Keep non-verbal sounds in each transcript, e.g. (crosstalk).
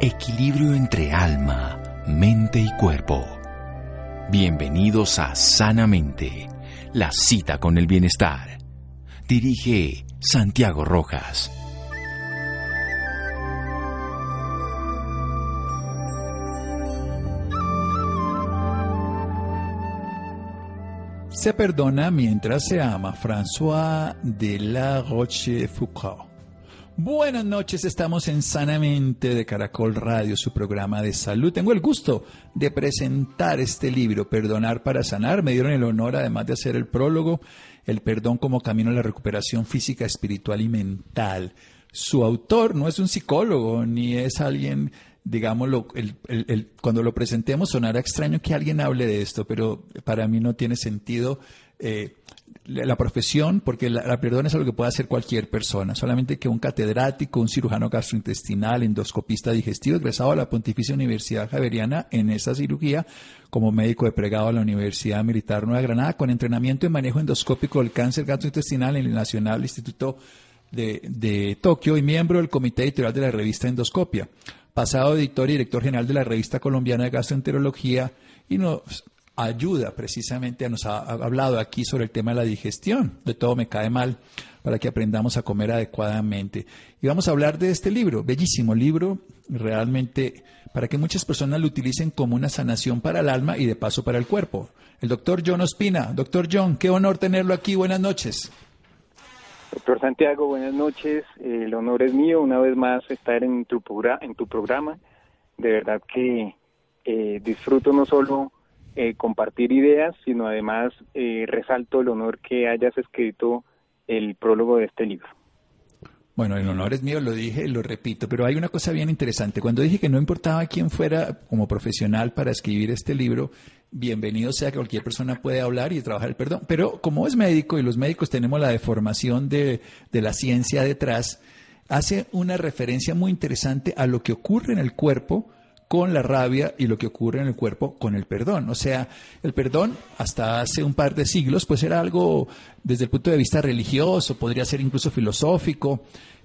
Equilibrio entre alma, mente y cuerpo. Bienvenidos a Sanamente, la cita con el bienestar. Dirige Santiago Rojas. Se perdona mientras se ama. François de la Rochefoucauld. Buenas noches, estamos en Sanamente de Caracol Radio, su programa de salud. Tengo el gusto de presentar este libro, Perdonar para Sanar. Me dieron el honor, además de hacer el prólogo, el perdón como camino a la recuperación física, espiritual y mental. Su autor no es un psicólogo, ni es alguien digámoslo, el, cuando lo presentemos sonará extraño que alguien hable de esto, pero para mí no tiene sentido eh, la profesión, porque la, perdón es algo que puede hacer cualquier persona, solamente que un catedrático, un cirujano gastrointestinal, endoscopista digestivo, egresado a la Pontificia Universidad Javeriana en esa cirugía, como médico de pregado a la Universidad Militar Nueva Granada, con entrenamiento en manejo endoscópico del cáncer gastrointestinal en el Nacional Instituto de, de Tokio y miembro del comité editorial de la revista Endoscopia. Pasado editor y director general de la revista colombiana de gastroenterología y nos ayuda precisamente, nos ha hablado aquí sobre el tema de la digestión, de todo me cae mal, para que aprendamos a comer adecuadamente. Y vamos a hablar de este libro, bellísimo libro, realmente para que muchas personas lo utilicen como una sanación para el alma y de paso para el cuerpo. El doctor John Ospina. Doctor John, qué honor tenerlo aquí. Buenas noches. Doctor Santiago, buenas noches. El honor es mío una vez más estar en tu, en tu programa. De verdad que eh, disfruto no solo eh, compartir ideas, sino además eh, resalto el honor que hayas escrito el prólogo de este libro. Bueno, el honor es mío, lo dije, lo repito, pero hay una cosa bien interesante. Cuando dije que no importaba quién fuera como profesional para escribir este libro, bienvenido sea que cualquier persona puede hablar y trabajar el perdón. Pero como es médico y los médicos tenemos la deformación de, de la ciencia detrás, hace una referencia muy interesante a lo que ocurre en el cuerpo con la rabia y lo que ocurre en el cuerpo con el perdón. O sea, el perdón hasta hace un par de siglos pues era algo desde el punto de vista religioso, podría ser incluso filosófico,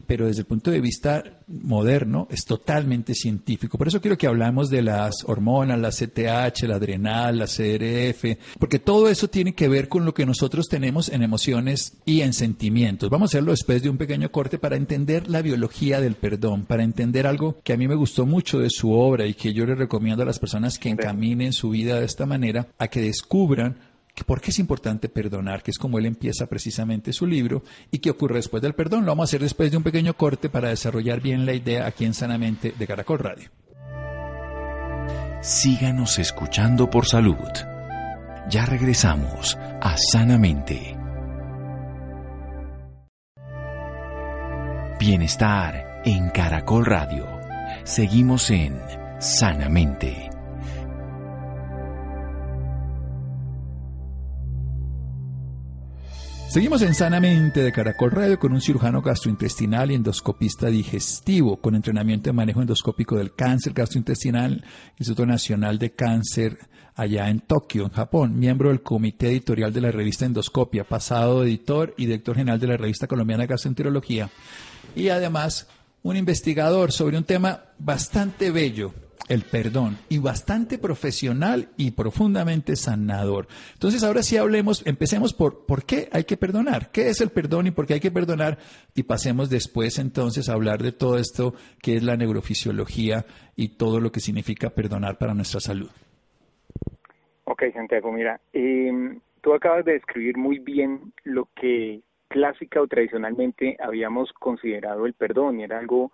pero desde el punto de vista moderno es totalmente científico. Por eso quiero que hablamos de las hormonas, la CTH, la adrenal, la CRF, porque todo eso tiene que ver con lo que nosotros tenemos en emociones y en sentimientos. Vamos a hacerlo después de un pequeño corte para entender la biología del perdón, para entender algo que a mí me gustó mucho de su obra y que yo le recomiendo a las personas que encaminen su vida de esta manera a que descubran por qué es importante perdonar, que es como él empieza precisamente su libro, y qué ocurre después del perdón. Lo vamos a hacer después de un pequeño corte para desarrollar bien la idea aquí en Sanamente de Caracol Radio. Síganos escuchando por salud. Ya regresamos a Sanamente. Bienestar en Caracol Radio. Seguimos en Sanamente. Seguimos en Sanamente de Caracol Radio con un cirujano gastrointestinal y endoscopista digestivo con entrenamiento en manejo endoscópico del cáncer gastrointestinal, Instituto Nacional de Cáncer allá en Tokio, en Japón, miembro del comité editorial de la revista Endoscopia, pasado editor y director general de la revista colombiana de gastroenterología y además un investigador sobre un tema bastante bello el perdón y bastante profesional y profundamente sanador. Entonces ahora sí hablemos, empecemos por por qué hay que perdonar, qué es el perdón y por qué hay que perdonar y pasemos después entonces a hablar de todo esto que es la neurofisiología y todo lo que significa perdonar para nuestra salud. Ok, Santiago, mira, em, tú acabas de describir muy bien lo que clásica o tradicionalmente habíamos considerado el perdón y era algo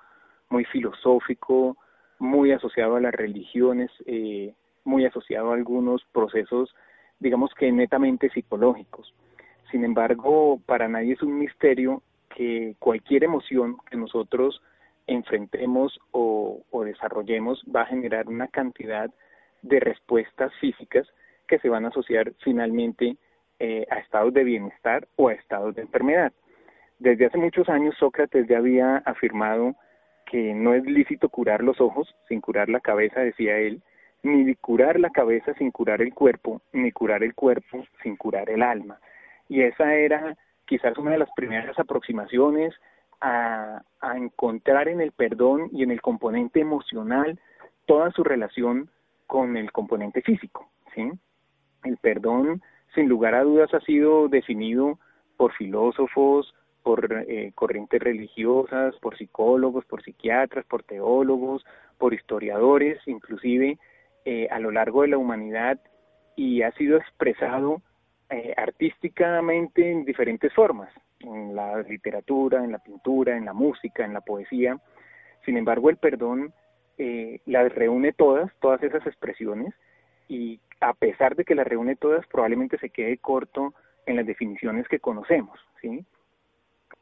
muy filosófico, muy asociado a las religiones, eh, muy asociado a algunos procesos, digamos que netamente psicológicos. Sin embargo, para nadie es un misterio que cualquier emoción que nosotros enfrentemos o, desarrollemos va a generar una cantidad de respuestas físicas que se van a asociar finalmente eh, a estados de bienestar o a estados de enfermedad. Desde hace muchos años Sócrates ya había afirmado no es lícito curar los ojos sin curar la cabeza, decía él, ni curar la cabeza sin curar el cuerpo, ni curar el cuerpo sin curar el alma. Y esa era quizás una de las primeras aproximaciones a, a encontrar en el perdón y en el componente emocional toda su relación con el componente físico, ¿sí? El perdón, sin lugar a dudas, ha sido definido por filósofos, por eh, corrientes religiosas, por psicólogos, por psiquiatras, por teólogos, por historiadores, inclusive eh, a lo largo de la humanidad y ha sido expresado eh, artísticamente en diferentes formas, en la literatura, en la pintura, en la música, en la poesía. Sin embargo, el perdón eh, las reúne todas, todas esas expresiones, y a pesar de que las reúne todas, probablemente se quede corto en las definiciones que conocemos, ¿sí?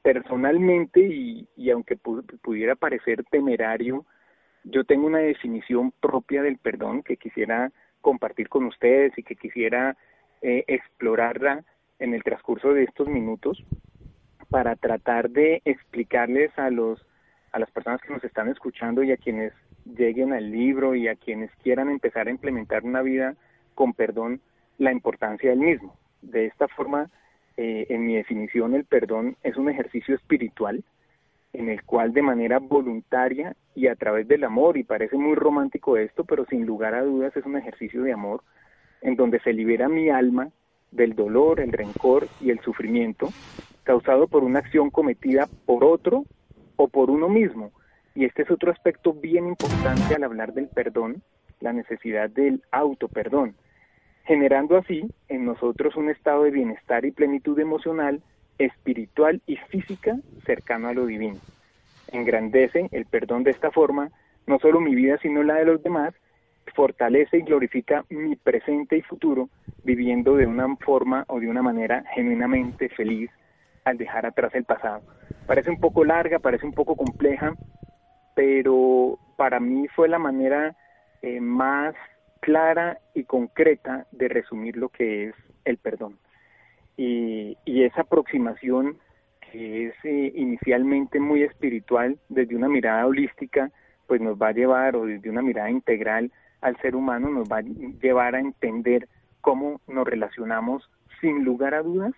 Personalmente, y, aunque pudiera parecer temerario, yo tengo una definición propia del perdón que quisiera compartir con ustedes y que quisiera eh, explorarla en el transcurso de estos minutos para tratar de explicarles a los a las personas que nos están escuchando y a quienes lleguen al libro y a quienes quieran empezar a implementar una vida con perdón la importancia del mismo. De esta forma, eh, en mi definición, el perdón es un ejercicio espiritual en el cual de manera voluntaria y a través del amor, y parece muy romántico esto, pero sin lugar a dudas es un ejercicio de amor, en donde se libera mi alma del dolor, el rencor y el sufrimiento causado por una acción cometida por otro o por uno mismo. Y este es otro aspecto bien importante al hablar del perdón, la necesidad del auto perdón, generando así en nosotros un estado de bienestar y plenitud emocional, espiritual y física cercano a lo divino. Engrandece el perdón de esta forma no solo mi vida, sino la de los demás, fortalece y glorifica mi presente y futuro, viviendo de una forma o de una manera genuinamente feliz al dejar atrás el pasado. Parece un poco larga, parece un poco compleja, pero para mí fue la manera eh, más clara y concreta de resumir lo que es el perdón. Y, esa aproximación que es eh, inicialmente muy espiritual, desde una mirada holística, pues nos va a llevar, o desde una mirada integral al ser humano, nos va a llevar a entender cómo nos relacionamos sin lugar a dudas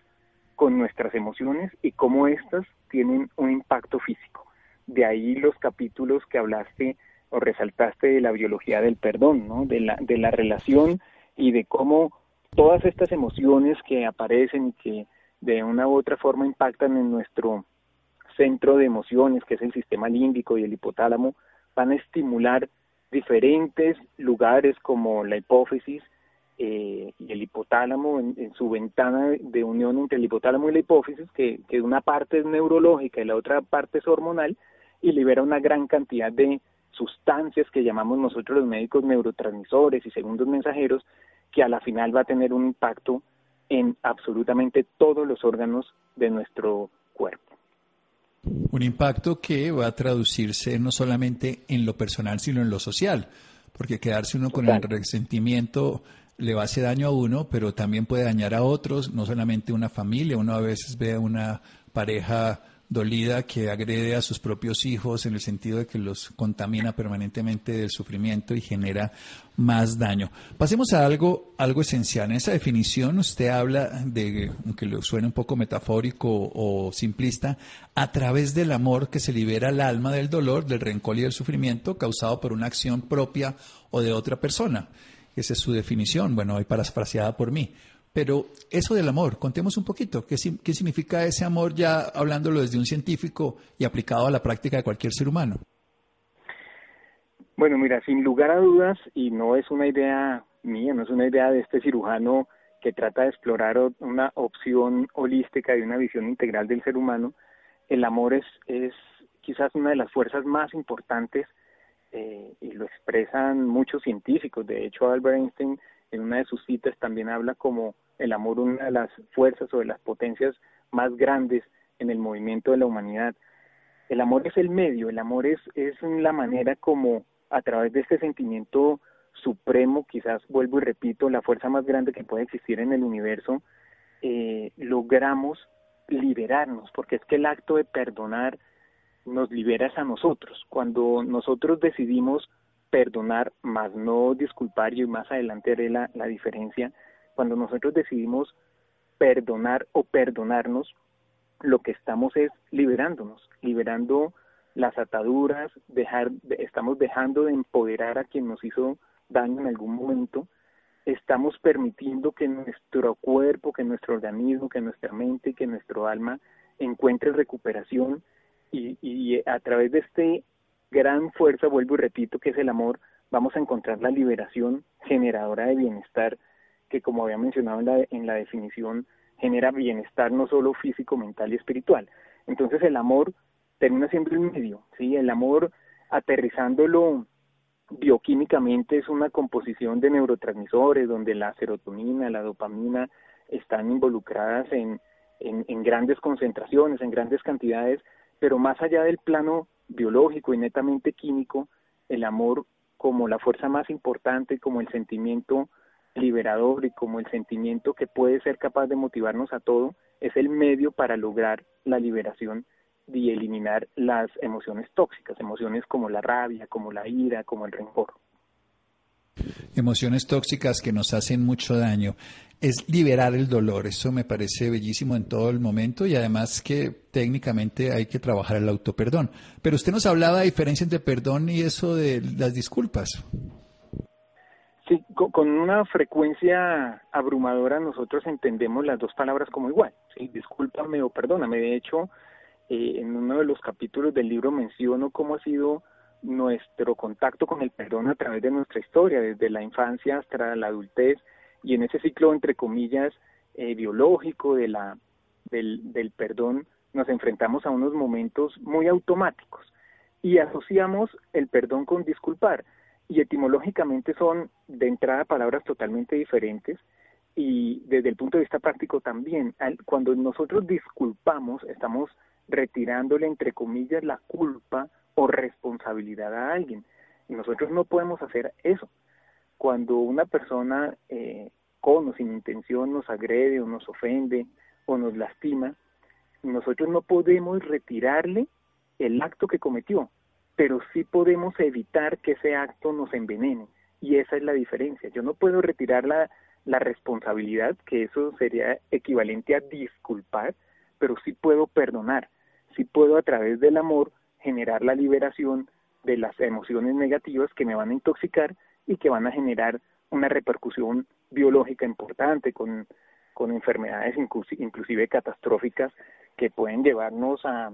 con nuestras emociones y cómo éstas tienen un impacto físico. De ahí los capítulos que hablaste o resaltaste de la biología del perdón, ¿no? de, la, de la relación y de cómo todas estas emociones que aparecen y que de una u otra forma impactan en nuestro centro de emociones, que es el sistema límbico y el hipotálamo, van a estimular diferentes lugares como la hipófisis eh, y el hipotálamo en, su ventana de unión entre el hipotálamo y la hipófisis, que, que una parte es neurológica y la otra parte es hormonal, y libera una gran cantidad de sustancias que llamamos nosotros los médicos neurotransmisores y segundos mensajeros, que a la final va a tener un impacto en absolutamente todos los órganos de nuestro cuerpo. Un impacto que va a traducirse no solamente en lo personal, sino en lo social, porque quedarse uno con el resentimiento le va a hacer daño a uno, pero también puede dañar a otros, no solamente una familia, uno a veces ve a una pareja dolida que agrede a sus propios hijos en el sentido de que los contamina permanentemente del sufrimiento y genera más daño. Pasemos a algo, algo esencial. En esa definición usted habla de, aunque lo suene un poco metafórico o simplista, a través del amor que se libera el alma del dolor, del rencor y del sufrimiento causado por una acción propia o de otra persona. Esa es su definición, bueno, hoy parafraseada por mí. Pero eso del amor, contemos un poquito, ¿qué, ¿qué, significa ese amor ya hablándolo desde un científico y aplicado a la práctica de cualquier ser humano? Bueno, mira, sin lugar a dudas, y no es una idea mía, no es una idea de este cirujano que trata de explorar una opción holística y una visión integral del ser humano, el amor es, es quizás una de las fuerzas más importantes eh, y lo expresan muchos científicos. De hecho, Albert Einstein en una de sus citas también habla como el amor una de las fuerzas o de las potencias más grandes en el movimiento de la humanidad. El amor es el medio, el amor es, es la manera como a través de este sentimiento supremo, quizás vuelvo y repito, la fuerza más grande que puede existir en el universo, eh, logramos liberarnos, porque es que el acto de perdonar nos liberas a nosotros. Cuando nosotros decidimos perdonar, más no disculpar, y más adelante haré la, la diferencia, cuando nosotros decidimos perdonar o perdonarnos, lo que estamos es liberándonos, liberando las ataduras, dejar, estamos dejando de empoderar a quien nos hizo daño en algún momento, estamos permitiendo que nuestro cuerpo, que nuestro organismo, que nuestra mente, que nuestro alma encuentre recuperación y, y a través de este gran fuerza, vuelvo y repito, que es el amor, vamos a encontrar la liberación generadora de bienestar, que como había mencionado en la, en la definición, genera bienestar no solo físico, mental y espiritual. Entonces el amor termina siendo el medio, ¿sí? El amor aterrizándolo bioquímicamente es una composición de neurotransmisores donde la serotonina, la dopamina están involucradas en, en, en grandes concentraciones, en grandes cantidades, pero más allá del plano biológico y netamente químico, el amor como la fuerza más importante, como el sentimiento liberador y como el sentimiento que puede ser capaz de motivarnos a todo, es el medio para lograr la liberación y eliminar las emociones tóxicas, emociones como la rabia, como la ira, como el rencor. Emociones tóxicas que nos hacen mucho daño. Es liberar el dolor, eso me parece bellísimo en todo el momento y además que técnicamente hay que trabajar el autoperdón. Pero usted nos hablaba de diferencia entre perdón y eso de las disculpas. Sí, con una frecuencia abrumadora nosotros entendemos las dos palabras como igual, ¿sí? discúlpame o perdóname. De hecho, eh, en uno de los capítulos del libro menciono cómo ha sido nuestro contacto con el perdón a través de nuestra historia, desde la infancia hasta la adultez, y en ese ciclo, entre comillas, eh, biológico de la, del, del perdón, nos enfrentamos a unos momentos muy automáticos y asociamos el perdón con disculpar, y etimológicamente son de entrada palabras totalmente diferentes, y desde el punto de vista práctico también, cuando nosotros disculpamos, estamos retirándole, entre comillas, la culpa o responsabilidad a alguien. Y nosotros no podemos hacer eso. Cuando una persona eh, con o sin intención nos agrede o nos ofende o nos lastima, nosotros no podemos retirarle el acto que cometió, pero sí podemos evitar que ese acto nos envenene. Y esa es la diferencia. Yo no puedo retirar la, la responsabilidad, que eso sería equivalente a disculpar, pero sí puedo perdonar si puedo a través del amor generar la liberación de las emociones negativas que me van a intoxicar y que van a generar una repercusión biológica importante con, con enfermedades inclusive catastróficas que pueden llevarnos a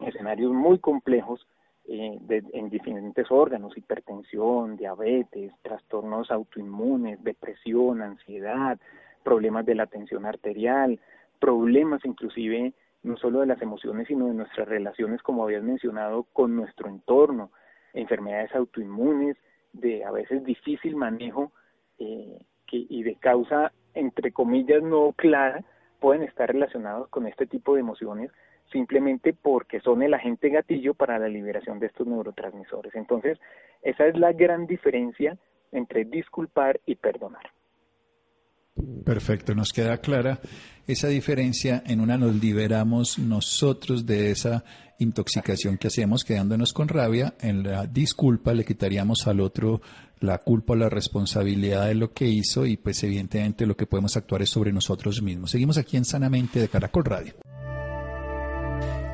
escenarios muy complejos eh, en diferentes órganos, hipertensión, diabetes, trastornos autoinmunes, depresión, ansiedad, problemas de la tensión arterial, problemas inclusive no solo de las emociones, sino de nuestras relaciones, como habías mencionado, con nuestro entorno, enfermedades autoinmunes, de a veces difícil manejo eh, que, y de causa, entre comillas, no clara, pueden estar relacionados con este tipo de emociones simplemente porque son el agente gatillo para la liberación de estos neurotransmisores. Entonces, esa es la gran diferencia entre disculpar y perdonar. Perfecto, nos queda clara esa diferencia. En una nos liberamos nosotros de esa intoxicación que hacemos quedándonos con rabia. En la disculpa le quitaríamos al otro la culpa o la responsabilidad de lo que hizo y pues evidentemente lo que podemos actuar es sobre nosotros mismos. Seguimos aquí en Sanamente de Caracol Radio.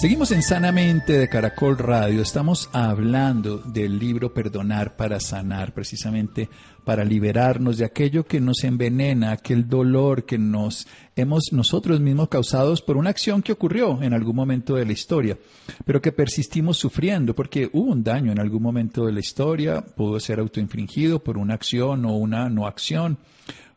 Seguimos en Sanamente de Caracol Radio. Estamos hablando del libro Perdonar para sanar, precisamente para liberarnos de aquello que nos envenena, aquel dolor que nos hemos nosotros mismos causados por una acción que ocurrió en algún momento de la historia, pero que persistimos sufriendo porque hubo un daño en algún momento de la historia, pudo ser autoinfringido por una acción o una no acción,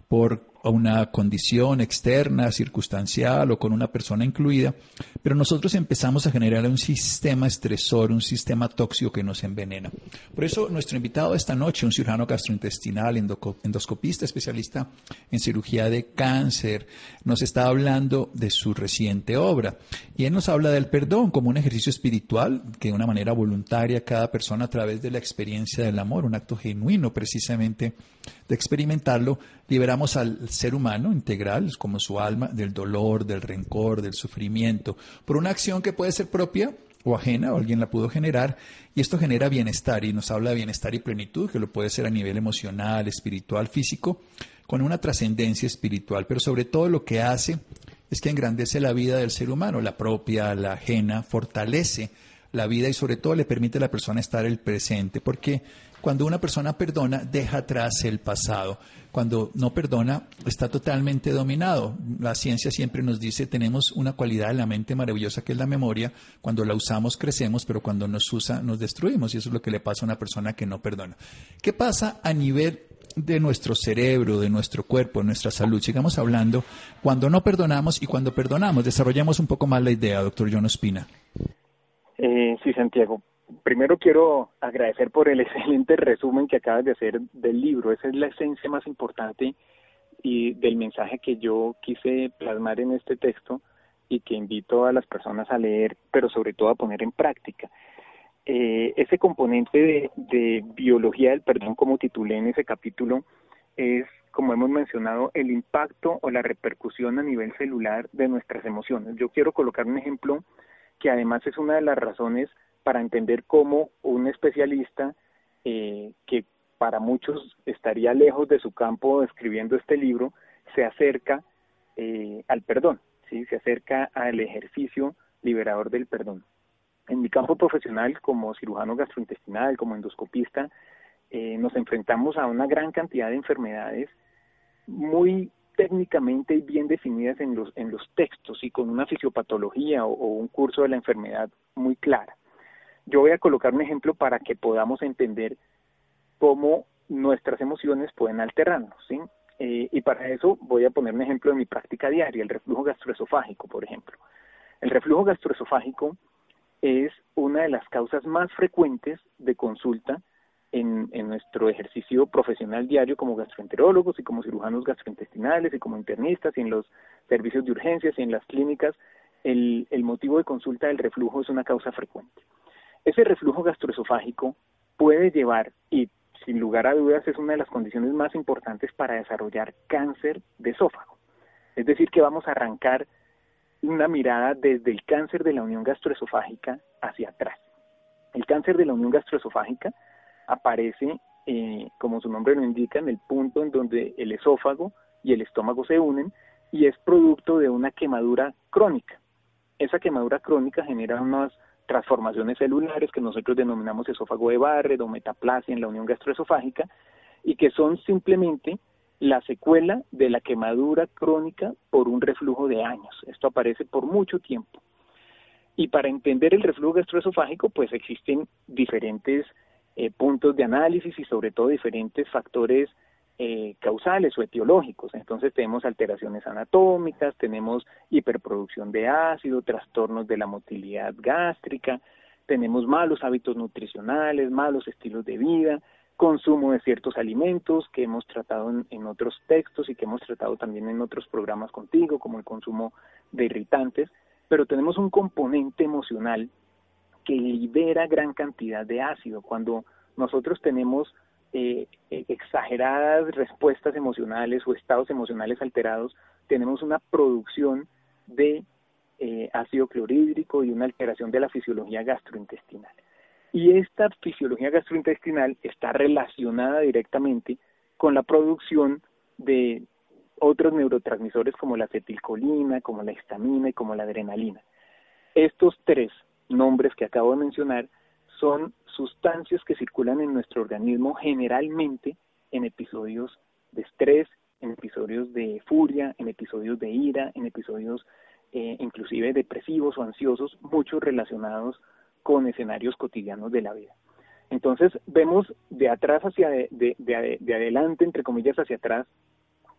por una condición externa, circunstancial o con una persona incluida, pero nosotros empezamos a generar un sistema estresor, un sistema tóxico que nos envenena. Por eso nuestro invitado esta noche, un cirujano gastrointestinal, endoscopista, especialista en cirugía de cáncer, nos está hablando de su reciente obra. Y él nos habla del perdón como un ejercicio espiritual que de una manera voluntaria cada persona a través de la experiencia del amor, un acto genuino precisamente de experimentarlo, liberamos al ser humano integral, como su alma, del dolor, del rencor, del sufrimiento, por una acción que puede ser propia o ajena, o alguien la pudo generar, y esto genera bienestar, y nos habla de bienestar y plenitud, que lo puede ser a nivel emocional, espiritual, físico, con una trascendencia espiritual, pero sobre todo lo que hace es que engrandece la vida del ser humano, la propia, la ajena, fortalece la vida y sobre todo le permite a la persona estar el presente, porque cuando una persona perdona, deja atrás el pasado. Cuando no perdona, está totalmente dominado. La ciencia siempre nos dice, tenemos una cualidad en la mente maravillosa que es la memoria. Cuando la usamos, crecemos, pero cuando nos usa, nos destruimos. Y eso es lo que le pasa a una persona que no perdona. ¿Qué pasa a nivel de nuestro cerebro, de nuestro cuerpo, de nuestra salud. Sigamos hablando cuando no perdonamos y cuando perdonamos. Desarrollamos un poco más la idea, doctor John Ospina. Eh, sí, Santiago primero quiero agradecer por el (laughs) excelente resumen que acabas de hacer del libro. Esa es la esencia más importante y del mensaje que yo quise plasmar en este texto y que invito a las personas a leer, pero sobre todo a poner en práctica. Eh, ese componente de, de biología del perdón, como titulé en ese capítulo, es, como hemos mencionado, el impacto o la repercusión a nivel celular de nuestras emociones. Yo quiero colocar un ejemplo que además es una de las razones para entender cómo un especialista eh, que para muchos estaría lejos de su campo escribiendo este libro, se acerca eh, al perdón, ¿sí? se acerca al ejercicio liberador del perdón. En mi campo profesional, como cirujano gastrointestinal, como endoscopista, eh, nos enfrentamos a una gran cantidad de enfermedades muy técnicamente bien definidas en los, en los textos y con una fisiopatología o un curso de la enfermedad muy clara. Yo voy a colocar un ejemplo para que podamos entender cómo nuestras emociones pueden alterarnos, ¿sí? Eh, y para eso voy a poner un ejemplo de mi práctica diaria, el reflujo gastroesofágico, por ejemplo. El reflujo gastroesofágico es una de las causas más frecuentes de consulta en, en, nuestro ejercicio profesional diario como gastroenterólogos y como cirujanos gastrointestinales y como internistas y en los servicios de urgencias y en las clínicas, el, el motivo de consulta del reflujo es una causa frecuente. Ese reflujo gastroesofágico puede llevar, y sin lugar a dudas es una de las condiciones más importantes para desarrollar cáncer de esófago. Es decir, que vamos a arrancar una mirada desde el cáncer de la unión gastroesofágica hacia atrás. El cáncer de la unión gastroesofágica aparece, eh, como su nombre lo indica, en el punto en donde el esófago y el estómago se unen y es producto de una quemadura crónica. Esa quemadura crónica genera unas transformaciones celulares que nosotros denominamos esófago de Barrett o metaplasia en la unión gastroesofágica y que son simplemente la secuela de la quemadura crónica por un reflujo de años. Esto aparece por mucho tiempo. Y para entender el reflujo gastroesofágico, pues existen diferentes eh, puntos de análisis y sobre todo diferentes factores eh, causales o etiológicos. Entonces tenemos alteraciones anatómicas, tenemos hiperproducción de ácido, trastornos de la motilidad gástrica, tenemos malos hábitos nutricionales, malos estilos de vida, consumo de ciertos alimentos que hemos tratado en, en, otros textos y que hemos tratado también en otros programas contigo, como el consumo de irritantes, pero tenemos un componente emocional que libera gran cantidad de ácido. Cuando nosotros tenemos eh, eh, exageradas respuestas emocionales o estados emocionales alterados, tenemos una producción de eh, ácido clorhídrico y una alteración de la fisiología gastrointestinal. Y esta fisiología gastrointestinal está relacionada directamente con la producción de otros neurotransmisores como la acetilcolina, como la histamina y como la adrenalina. Estos tres nombres que acabo de mencionar son sustancias que circulan en nuestro organismo generalmente en episodios de estrés, en episodios de furia, en episodios de ira, en episodios eh, inclusive depresivos o ansiosos, muchos relacionados con escenarios cotidianos de la vida. Entonces vemos de atrás hacia de, de, de, adelante, entre comillas, hacia atrás,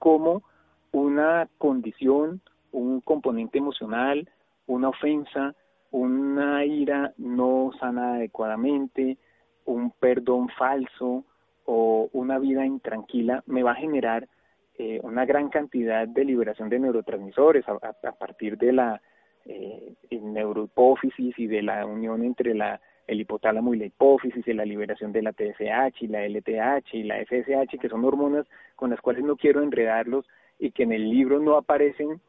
cómo una condición, un componente emocional, una ofensa, una ira no sana adecuadamente, un perdón falso o una vida intranquila me va a generar eh, una gran cantidad de liberación de neurotransmisores a, partir de la eh, neurohipófisis y de la unión entre la el hipotálamo y la hipófisis, y la liberación de la TSH y la LTH y la FSH, que son hormonas con las cuales no quiero enredarlos y que en el libro no aparecen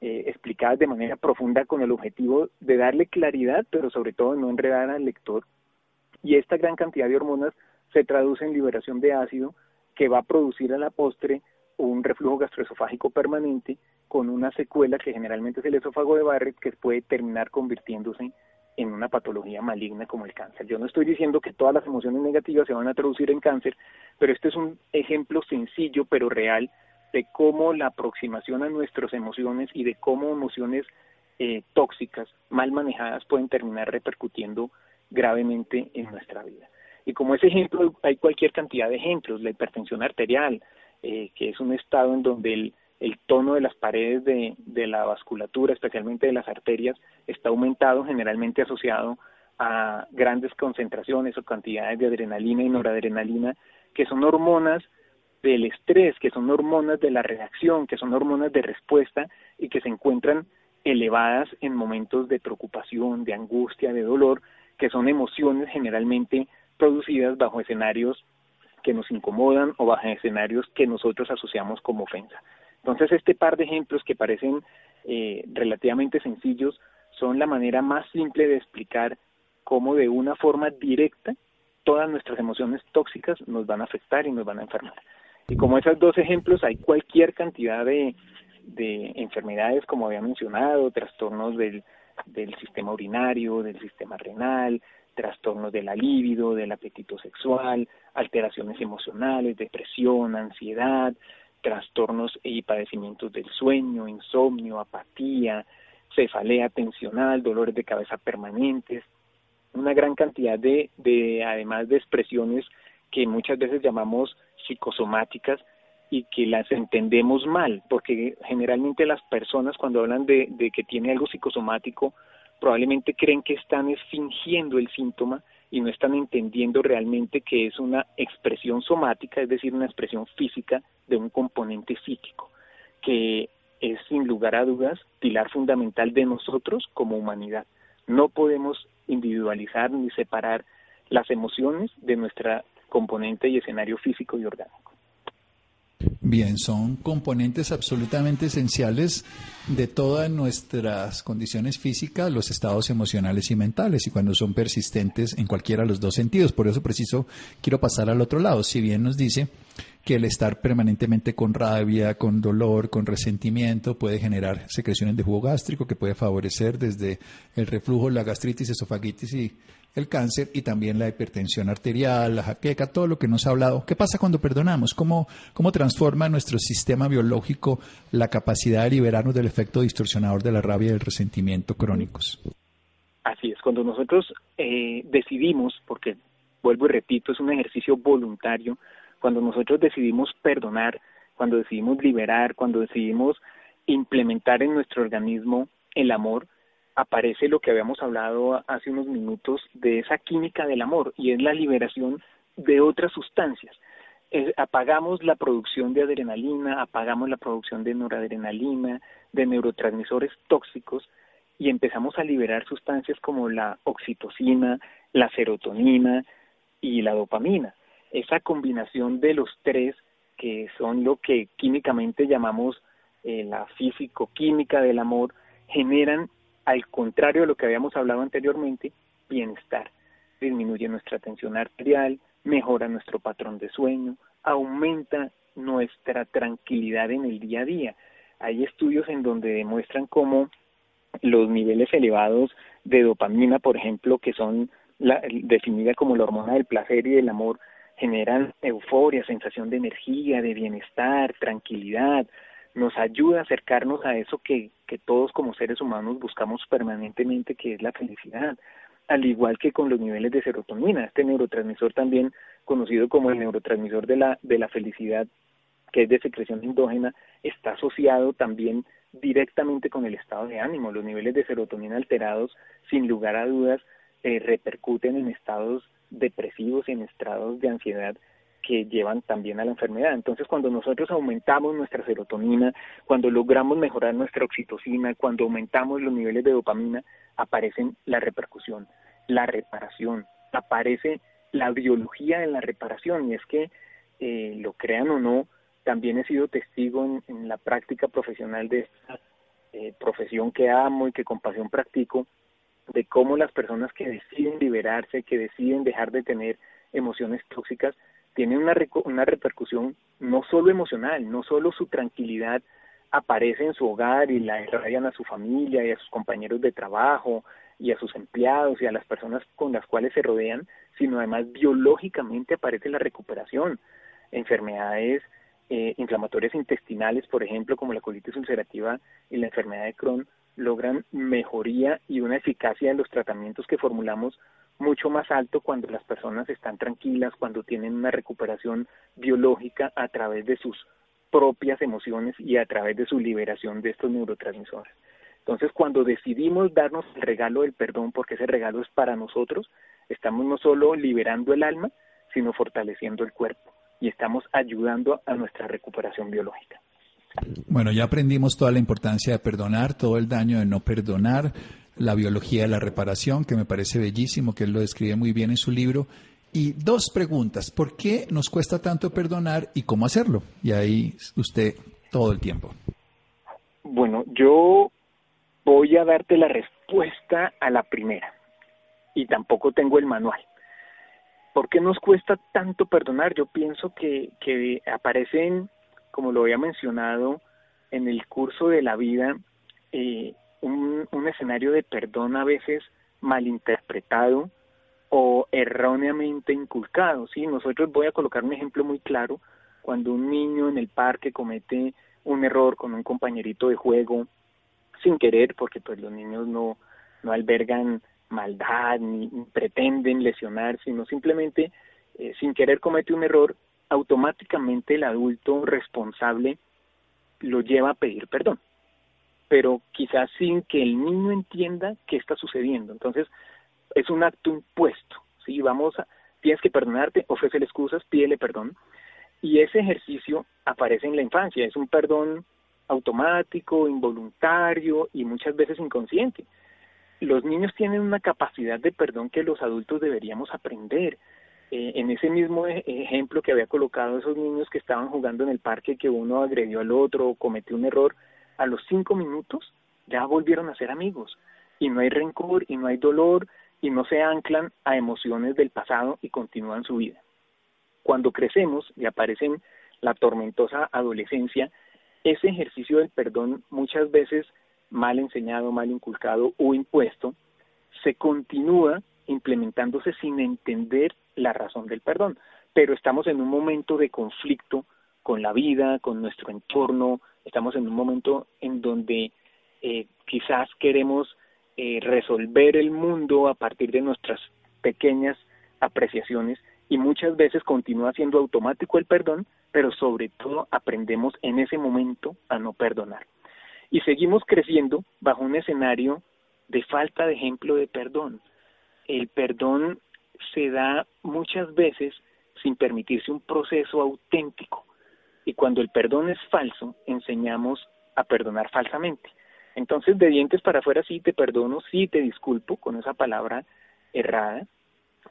eh, explicadas de manera profunda con el objetivo de darle claridad, pero sobre todo no enredar al lector. Y esta gran cantidad de hormonas se traduce en liberación de ácido que va a producir a la postre un reflujo gastroesofágico permanente con una secuela que generalmente es el esófago de Barrett que puede terminar convirtiéndose en una patología maligna como el cáncer. Yo no estoy diciendo que todas las emociones negativas se van a traducir en cáncer, pero este es un ejemplo sencillo pero real de cómo la aproximación a nuestras emociones y de cómo emociones eh, tóxicas mal manejadas pueden terminar repercutiendo gravemente en nuestra vida. Y como ese ejemplo hay cualquier cantidad de ejemplos, la hipertensión arterial, eh, que es un estado en donde el, el tono de las paredes de, de, la vasculatura, especialmente de las arterias, está aumentado, generalmente asociado a grandes concentraciones o cantidades de adrenalina y noradrenalina, que son hormonas del estrés, que son hormonas de la reacción, que son hormonas de respuesta y que se encuentran elevadas en momentos de preocupación, de angustia, de dolor, que son emociones generalmente producidas bajo escenarios que nos incomodan o bajo escenarios que nosotros asociamos como ofensa. Entonces, este par de ejemplos que parecen eh, relativamente sencillos son la manera más simple de explicar cómo de una forma directa todas nuestras emociones tóxicas nos van a afectar y nos van a enfermar. Y como esos dos ejemplos, hay cualquier cantidad de, de enfermedades, como había mencionado, trastornos del, del sistema urinario, del sistema renal, trastornos de la libido, del apetito sexual, alteraciones emocionales, depresión, ansiedad, trastornos y padecimientos del sueño, insomnio, apatía, cefalea tensional, dolores de cabeza permanentes, una gran cantidad de, de además de expresiones que muchas veces llamamos psicosomáticas y que las entendemos mal, porque generalmente las personas cuando hablan de, que tiene algo psicosomático probablemente creen que están fingiendo el síntoma y no están entendiendo realmente que es una expresión somática, es decir, una expresión física de un componente psíquico, que es sin lugar a dudas pilar fundamental de nosotros como humanidad. No podemos individualizar ni separar las emociones de nuestra componente y escenario físico y orgánico. Bien, son componentes absolutamente esenciales de todas nuestras condiciones físicas, los estados emocionales y mentales, y cuando son persistentes en cualquiera de los dos sentidos. Por eso preciso quiero pasar al otro lado. Si bien nos dice que el estar permanentemente con rabia, con dolor, con resentimiento puede generar secreciones de jugo gástrico que puede favorecer desde el reflujo, la gastritis, esofagitis y el cáncer y también la hipertensión arterial, la jaqueca, todo lo que nos ha hablado. ¿Qué pasa cuando perdonamos? ¿Cómo, cómo transforma nuestro sistema biológico la capacidad de liberarnos del efecto distorsionador de la rabia y del resentimiento crónicos? Así es, cuando nosotros eh, decidimos, porque vuelvo y repito, es un ejercicio voluntario, cuando nosotros decidimos perdonar, cuando decidimos liberar, cuando decidimos implementar en nuestro organismo el amor, aparece lo que habíamos hablado hace unos minutos de esa química del amor y es la liberación de otras sustancias. apagamos la producción de adrenalina, apagamos la producción de noradrenalina, de neurotransmisores tóxicos y empezamos a liberar sustancias como la oxitocina, la serotonina y la dopamina. Esa combinación de los tres, que son lo que químicamente llamamos eh, la físico-química del amor, generan al contrario de lo que habíamos hablado anteriormente, bienestar. Disminuye nuestra tensión arterial, mejora nuestro patrón de sueño, aumenta nuestra tranquilidad en el día a día. Hay estudios en donde demuestran cómo los niveles elevados de dopamina, por ejemplo, que son la, definida como la hormona del placer y del amor, generan euforia, sensación de energía, de bienestar, tranquilidad, nos ayuda a acercarnos a eso que, que todos como seres humanos buscamos permanentemente, que es la felicidad, al igual que con los niveles de serotonina, este neurotransmisor también conocido como el neurotransmisor de la, de la felicidad, que es de secreción endógena, está asociado también directamente con el estado de ánimo. Los niveles de serotonina alterados, sin lugar a dudas, eh, repercuten en estados depresivos y en estados de ansiedad que llevan también a la enfermedad. Entonces, cuando nosotros aumentamos nuestra serotonina, cuando logramos mejorar nuestra oxitocina, cuando aumentamos los niveles de dopamina, aparecen la repercusión, la reparación, aparece la biología en la reparación. Y es que, eh, lo crean o no, también he sido testigo en, la práctica profesional de esta eh, profesión que amo y que con pasión practico, de cómo las personas que deciden liberarse, que deciden dejar de tener emociones tóxicas, tienen una, una repercusión no solo emocional, no solo su tranquilidad aparece en su hogar y la irradian a su familia y a sus compañeros de trabajo y a sus empleados y a las personas con las cuales se rodean, sino además biológicamente aparece la recuperación. Enfermedades eh, inflamatorias intestinales, por ejemplo, como la colitis ulcerativa y la enfermedad de Crohn, logran mejoría y una eficacia de los tratamientos que formulamos mucho más alto cuando las personas están tranquilas, cuando tienen una recuperación biológica a través de sus propias emociones y a través de su liberación de estos neurotransmisores. Entonces, cuando decidimos darnos el regalo del perdón, porque ese regalo es para nosotros, estamos no solo liberando el alma, sino fortaleciendo el cuerpo y estamos ayudando a nuestra recuperación biológica. Bueno, ya aprendimos toda la importancia de perdonar, todo el daño de no perdonar, la biología de la reparación, que me parece bellísimo, que él lo describe muy bien en su libro. Y dos preguntas, ¿por qué nos cuesta tanto perdonar y cómo hacerlo? Y ahí usted todo el tiempo. Bueno, yo voy a darte la respuesta a la primera y tampoco tengo el manual. ¿Por qué nos cuesta tanto perdonar? Yo pienso que, que aparecen, como lo había mencionado, en el curso de la vida eh, un, un escenario de perdón a veces malinterpretado o erróneamente inculcado. ¿sí? Nosotros voy a colocar un ejemplo muy claro. Cuando un niño en el parque comete un error con un compañerito de juego sin querer, porque pues los niños no, no albergan maldad ni, pretenden lesionar, sino simplemente eh, sin querer comete un error, automáticamente el adulto responsable lo lleva a pedir perdón pero quizás sin que el niño entienda qué está sucediendo. Entonces, es un acto impuesto, ¿sí? Vamos a, tienes que perdonarte, ofrécele excusas, pídele perdón. Y ese ejercicio aparece en la infancia, es un perdón automático, involuntario y muchas veces inconsciente. Los niños tienen una capacidad de perdón que los adultos deberíamos aprender. Eh, en ese mismo e, ejemplo que había colocado esos niños que estaban jugando en el parque, que uno agredió al otro o cometió un error, a los cinco minutos ya volvieron a ser amigos y no hay rencor y no hay dolor y no se anclan a emociones del pasado y continúan su vida. Cuando crecemos y aparecen la tormentosa adolescencia, ese ejercicio del perdón muchas veces mal enseñado, mal inculcado o impuesto, se continúa implementándose sin entender la razón del perdón. Pero estamos en un momento de conflicto con la vida, con nuestro entorno, estamos en un momento en donde eh, quizás queremos eh, resolver el mundo a partir de nuestras pequeñas apreciaciones y muchas veces continúa siendo automático el perdón, pero sobre todo aprendemos en ese momento a no perdonar. Y seguimos creciendo bajo un escenario de falta de ejemplo de perdón. El perdón se da muchas veces sin permitirse un proceso auténtico y cuando el perdón es falso, enseñamos a perdonar falsamente. Entonces, de dientes para afuera sí te perdono, sí te disculpo con esa palabra errada,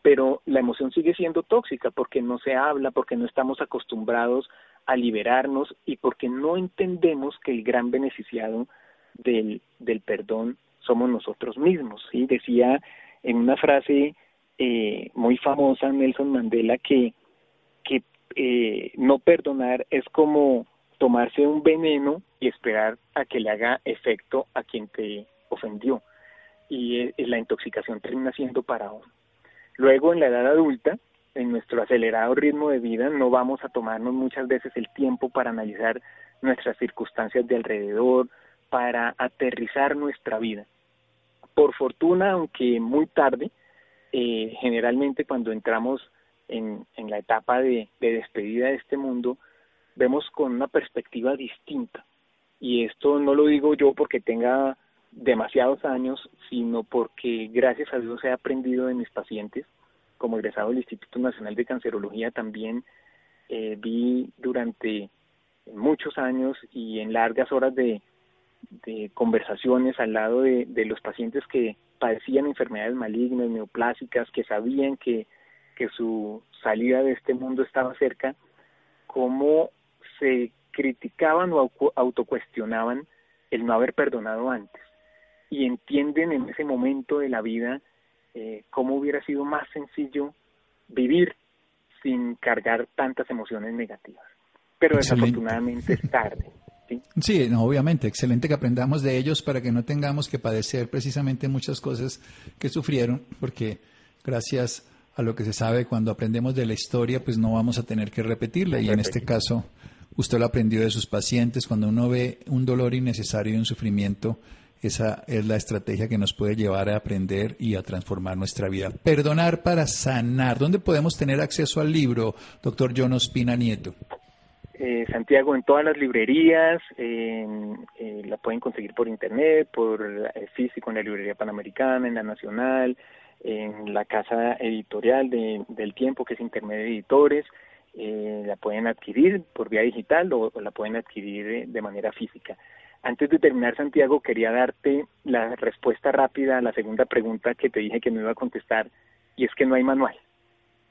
pero la emoción sigue siendo tóxica porque no se habla, porque no estamos acostumbrados a liberarnos y porque no entendemos que el gran beneficiado del, del perdón somos nosotros mismos. ¿sí? Decía en una frase eh, muy famosa Nelson Mandela que eh, no perdonar es como tomarse un veneno y esperar a que le haga efecto a quien te ofendió. Y eh, la intoxicación termina siendo para uno. Luego, en la edad adulta, en nuestro acelerado ritmo de vida, no vamos a tomarnos muchas veces el tiempo para analizar nuestras circunstancias de alrededor, para aterrizar nuestra vida. Por fortuna, aunque muy tarde, eh, generalmente cuando entramos en, la etapa de, despedida de este mundo, vemos con una perspectiva distinta. Y esto no lo digo yo porque tenga demasiados años, sino porque gracias a Dios he aprendido de mis pacientes. Como egresado del Instituto Nacional de Cancerología también eh, vi durante muchos años y en largas horas de, conversaciones al lado de, los pacientes que padecían enfermedades malignas, neoplásicas, que sabían que, que su salida de este mundo estaba cerca, cómo se criticaban o autocuestionaban el no haber perdonado antes y entienden en ese momento de la vida eh, cómo hubiera sido más sencillo vivir sin cargar tantas emociones negativas. Pero desafortunadamente es tarde. ¿sí? sí, obviamente, excelente que aprendamos de ellos para que no tengamos que padecer precisamente muchas cosas que sufrieron, porque gracias a lo que se sabe cuando aprendemos de la historia, pues no vamos a tener que repetirla. Y en este caso, usted lo aprendió de sus pacientes. Cuando uno ve un dolor innecesario y un sufrimiento, esa es la estrategia que nos puede llevar a aprender y a transformar nuestra vida. Perdonar para sanar. ¿Dónde podemos tener acceso al libro, doctor John Ospina Nieto? Eh, Santiago en todas las librerías, eh, la pueden conseguir por internet, por eh, físico en la librería panamericana, en la nacional, en la casa editorial de, del tiempo que es Intermedio Editores, la pueden adquirir por vía digital o, la pueden adquirir de manera física. Antes de terminar, Santiago, quería darte la respuesta rápida a la segunda pregunta que te dije que no iba a contestar, y es que no hay manual.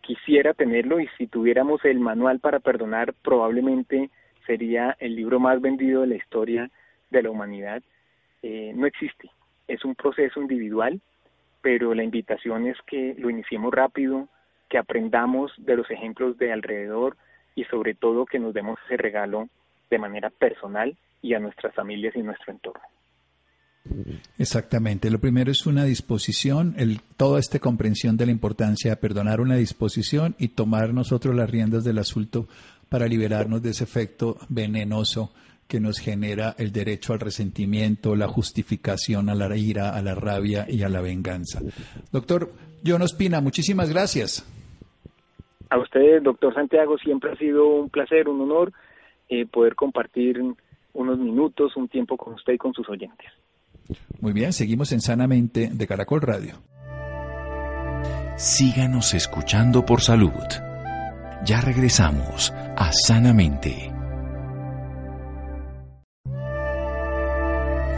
Quisiera tenerlo y si tuviéramos el manual para perdonar, probablemente sería el libro más vendido de la historia de la humanidad. Eh, no existe. Es un proceso individual, pero la invitación es que lo iniciemos rápido, que aprendamos de los ejemplos de alrededor y sobre todo que nos demos ese regalo de manera personal y a nuestras familias y nuestro entorno. Exactamente. Lo primero es una disposición, el, toda esta comprensión de la importancia de perdonar una disposición y tomar nosotros las riendas del asunto para liberarnos de ese efecto venenoso que nos genera el derecho al resentimiento, la justificación a la ira, a la rabia y a la venganza. Doctor John Ospina, muchísimas gracias. A usted, doctor Santiago, siempre ha sido un placer, un honor eh, poder compartir unos minutos, un tiempo con usted y con sus oyentes. Muy bien, seguimos en Sanamente de Caracol Radio. Síganos escuchando por salud. Ya regresamos a Sanamente.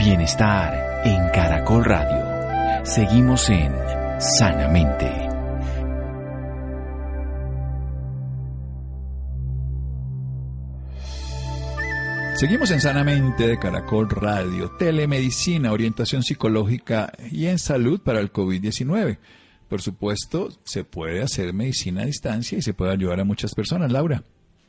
Bienestar en Caracol Radio. Seguimos en Sanamente. Seguimos en Sanamente de Caracol Radio, telemedicina, orientación psicológica y en salud para el COVID-19. Por supuesto, se puede hacer medicina a distancia y se puede ayudar a muchas personas, Laura.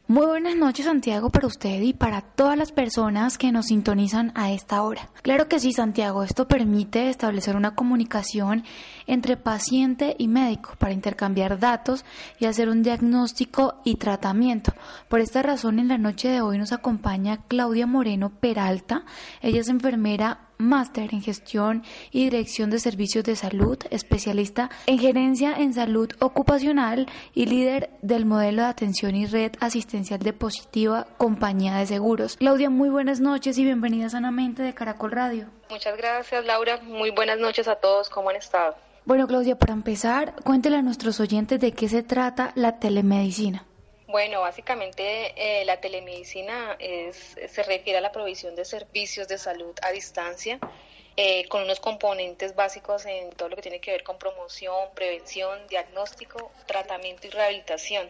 Muy buenas noches Santiago para usted y para todas las personas que nos sintonizan a esta hora. Claro que sí Santiago, esto permite establecer una comunicación entre paciente y médico para intercambiar datos y hacer un diagnóstico y tratamiento. Por esta razón en la noche de hoy nos acompaña Claudia Moreno Peralta, ella es enfermera máster en gestión y dirección de servicios de salud, especialista en gerencia en salud ocupacional y líder del modelo de atención y red asistencial de Positiva Compañía de Seguros. Claudia, muy buenas noches y bienvenida sanamente de Caracol Radio. Muchas gracias, Laura. Muy buenas noches a todos. ¿Cómo han estado? Bueno, Claudia, para empezar, cuéntele a nuestros oyentes de qué se trata la telemedicina. Bueno, básicamente eh, la telemedicina se refiere a la provisión de servicios de salud a distancia eh, con unos componentes básicos en todo lo que tiene que ver con promoción, prevención, diagnóstico, tratamiento y rehabilitación,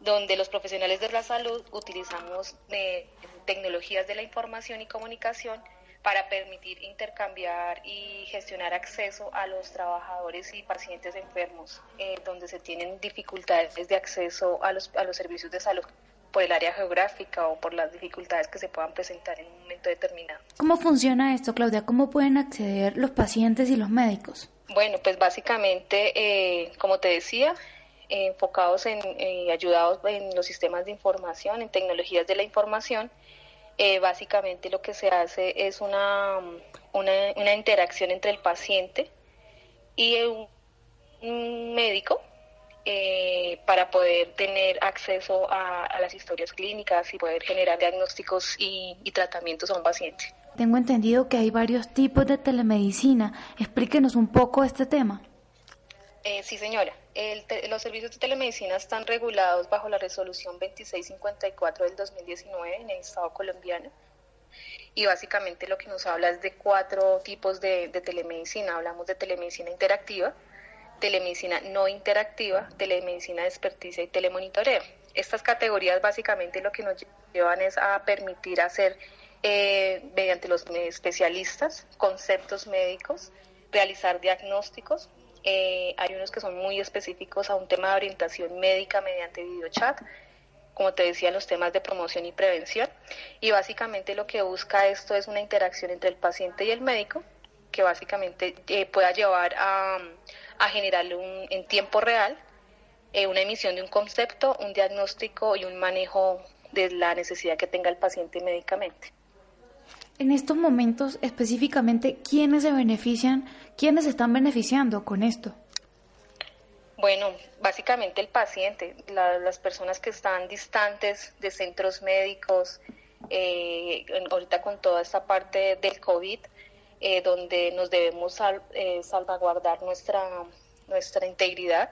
donde los profesionales de la salud utilizamos eh, tecnologías de la información y comunicación para permitir intercambiar y gestionar acceso a los trabajadores y pacientes enfermos, eh, donde se tienen dificultades de acceso a los, a los servicios de salud por el área geográfica o por las dificultades que se puedan presentar en un momento determinado. ¿Cómo funciona esto, Claudia? ¿Cómo pueden acceder los pacientes y los médicos? Bueno, pues básicamente, eh, como te decía, enfocados en, eh, ayudados en los sistemas de información, en tecnologías de la información, eh, básicamente lo que se hace es una, una, interacción entre el paciente y un, médico eh, para poder tener acceso a, las historias clínicas y poder generar diagnósticos y, tratamientos a un paciente. Tengo entendido que hay varios tipos de telemedicina. Explíquenos un poco este tema. Eh, sí, señora. Los servicios de telemedicina están regulados bajo la resolución 2654 del 2019 en el Estado colombiano. Y básicamente lo que nos habla es de cuatro tipos de telemedicina. Hablamos de telemedicina interactiva, telemedicina no interactiva, telemedicina de experticia y telemonitoreo. Estas categorías básicamente lo que nos llevan es a permitir hacer eh, mediante los especialistas conceptos médicos, realizar diagnósticos. Eh, hay unos que son muy específicos a un tema de orientación médica mediante videochat, como te decía, los temas de promoción y prevención. Y básicamente lo que busca esto es una interacción entre el paciente y el médico, que básicamente eh, pueda llevar a a generar un, en tiempo real eh, una emisión de un concepto, un diagnóstico y un manejo de la necesidad que tenga el paciente médicamente. En estos momentos, específicamente, ¿quiénes se benefician, quiénes están beneficiando con esto? Bueno, básicamente el paciente, las personas que están distantes de centros médicos, eh, ahorita con toda esta parte del COVID, eh, donde nos debemos eh, salvaguardar nuestra, nuestra integridad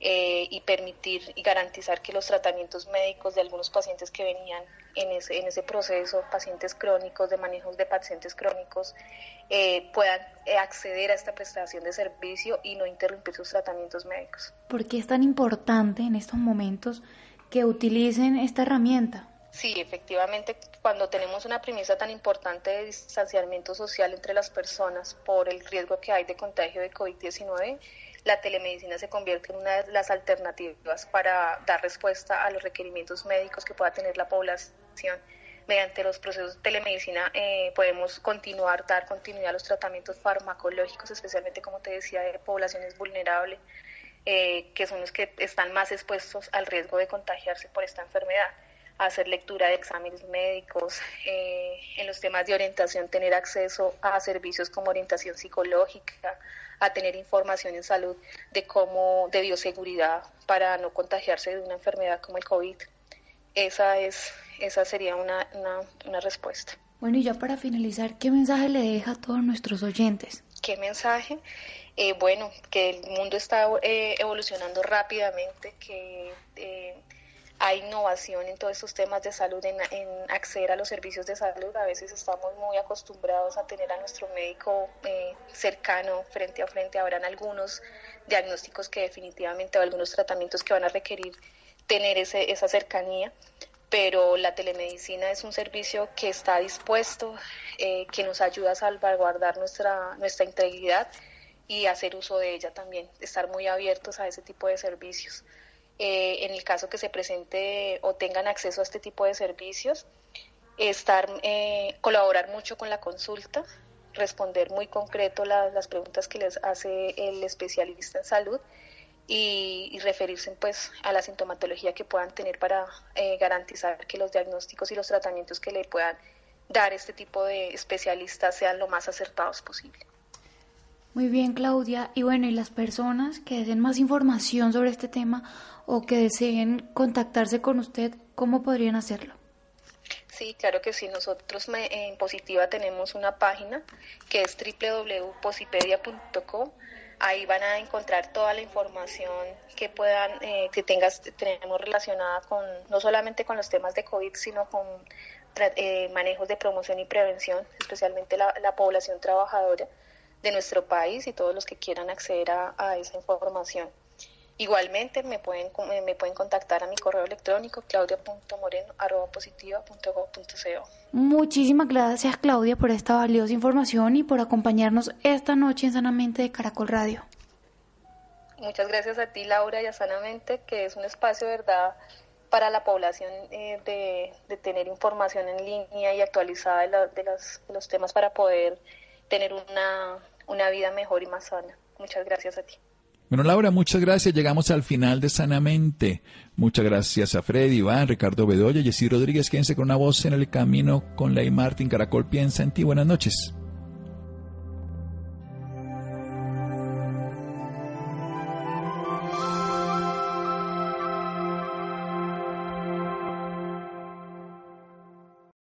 eh, y permitir y garantizar que los tratamientos médicos de algunos pacientes que venían en ese, en ese proceso, pacientes crónicos, de manejos de pacientes crónicos, puedan acceder a esta prestación de servicio y no interrumpir sus tratamientos médicos. ¿Por qué es tan importante en estos momentos que utilicen esta herramienta? Sí, efectivamente, cuando tenemos una premisa tan importante de distanciamiento social entre las personas por el riesgo que hay de contagio de COVID-19, la telemedicina se convierte en una de las alternativas para dar respuesta a los requerimientos médicos que pueda tener la población. Mediante los procesos de telemedicina eh, podemos continuar, dar continuidad a los tratamientos farmacológicos, especialmente, como te decía, de poblaciones vulnerables, eh, que son los que están más expuestos al riesgo de contagiarse por esta enfermedad hacer lectura de exámenes médicos, eh, en los temas de orientación tener acceso a servicios como orientación psicológica, a tener información en salud de cómo, de bioseguridad para no contagiarse de una enfermedad como el COVID. Esa es, esa sería una, una, respuesta. Bueno, y ya para finalizar, ¿qué mensaje le deja a todos nuestros oyentes? ¿Qué mensaje? Eh, bueno, que el mundo está eh, evolucionando rápidamente, que hay innovación en todos estos temas de salud, en, acceder a los servicios de salud. A veces estamos muy acostumbrados a tener a nuestro médico eh, cercano, frente a frente. Habrán algunos diagnósticos que definitivamente o algunos tratamientos que van a requerir tener ese, esa cercanía, pero la telemedicina es un servicio que está dispuesto, eh, que nos ayuda a salvaguardar nuestra, nuestra integridad y hacer uso de ella también, estar muy abiertos a ese tipo de servicios. Eh, en el caso que se presente o tengan acceso a este tipo de servicios, estar, eh, colaborar mucho con la consulta, responder muy concreto las preguntas que les hace el especialista en salud y, referirse pues a la sintomatología que puedan tener para eh, garantizar que los diagnósticos y los tratamientos que le puedan dar este tipo de especialistas sean lo más acertados posible. Muy bien, Claudia. Y bueno, y las personas que deseen más información sobre este tema o que deseen contactarse con usted, ¿cómo podrían hacerlo? Sí, claro que sí. Nosotros en Positiva tenemos una página que es www.posipedia.com. Ahí van a encontrar toda la información que puedan, eh, que tengas, tenemos relacionada con, no solamente con los temas de COVID, sino con eh, manejos de promoción y prevención, especialmente la, población trabajadora de nuestro país y todos los que quieran acceder a esa información. Igualmente me pueden, me pueden contactar a mi correo electrónico claudia.moreno.positiva.gov.co. Muchísimas gracias Claudia por esta valiosa información y por acompañarnos esta noche en Sanamente de Caracol Radio. Muchas gracias a ti Laura y a Sanamente, que es un espacio, ¿verdad?, para la población eh, de, de, tener información en línea y actualizada de, de, los, de los temas para poder tener una, una vida mejor y más sana. Muchas gracias a ti. Bueno, Laura, muchas gracias. Llegamos al final de Sanamente. Muchas gracias a Freddy, Iván, Ricardo Bedoya, Jessy Rodríguez. Quédense con una voz en el camino con Ley Martín. Caracol piensa en ti. Buenas noches.